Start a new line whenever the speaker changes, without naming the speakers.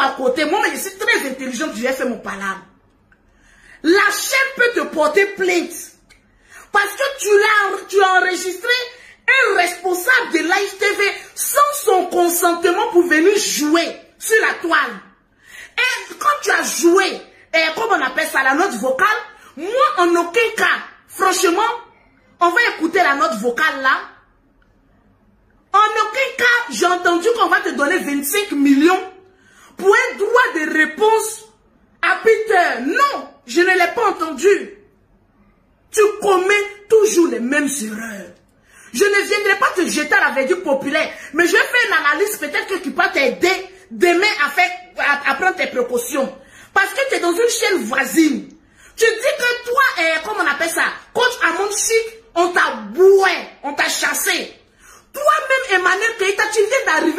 à côté. Moi, je suis très intelligente, je vais faire mon palabre. La chaîne peut te porter plainte. Parce que tu l'as, tu as enregistré un responsable de Live TV sans son consentement pour venir jouer sur la toile. Et quand tu as joué, et comme on appelle ça, la note vocale, moi, en aucun cas, franchement, on va écouter la note vocale là. En aucun cas, j'ai entendu qu'on va te donner 25 millions pour un droit de réponse à Peter. Non, je ne l'ai pas entendu. Tu commets toujours les mêmes erreurs. Je ne viendrai pas te jeter à la verdure populaire, mais je fais une analyse peut-être qui peut t'aider demain à, faire, à, prendre tes précautions. Parce que tu es dans une chaîne voisine. Tu dis que toi, eh, comment on appelle ça, coach Amon Chic, on t'a boué, on t'a chassé. Toi-même, Emmanuel Keita, tu viens d'arriver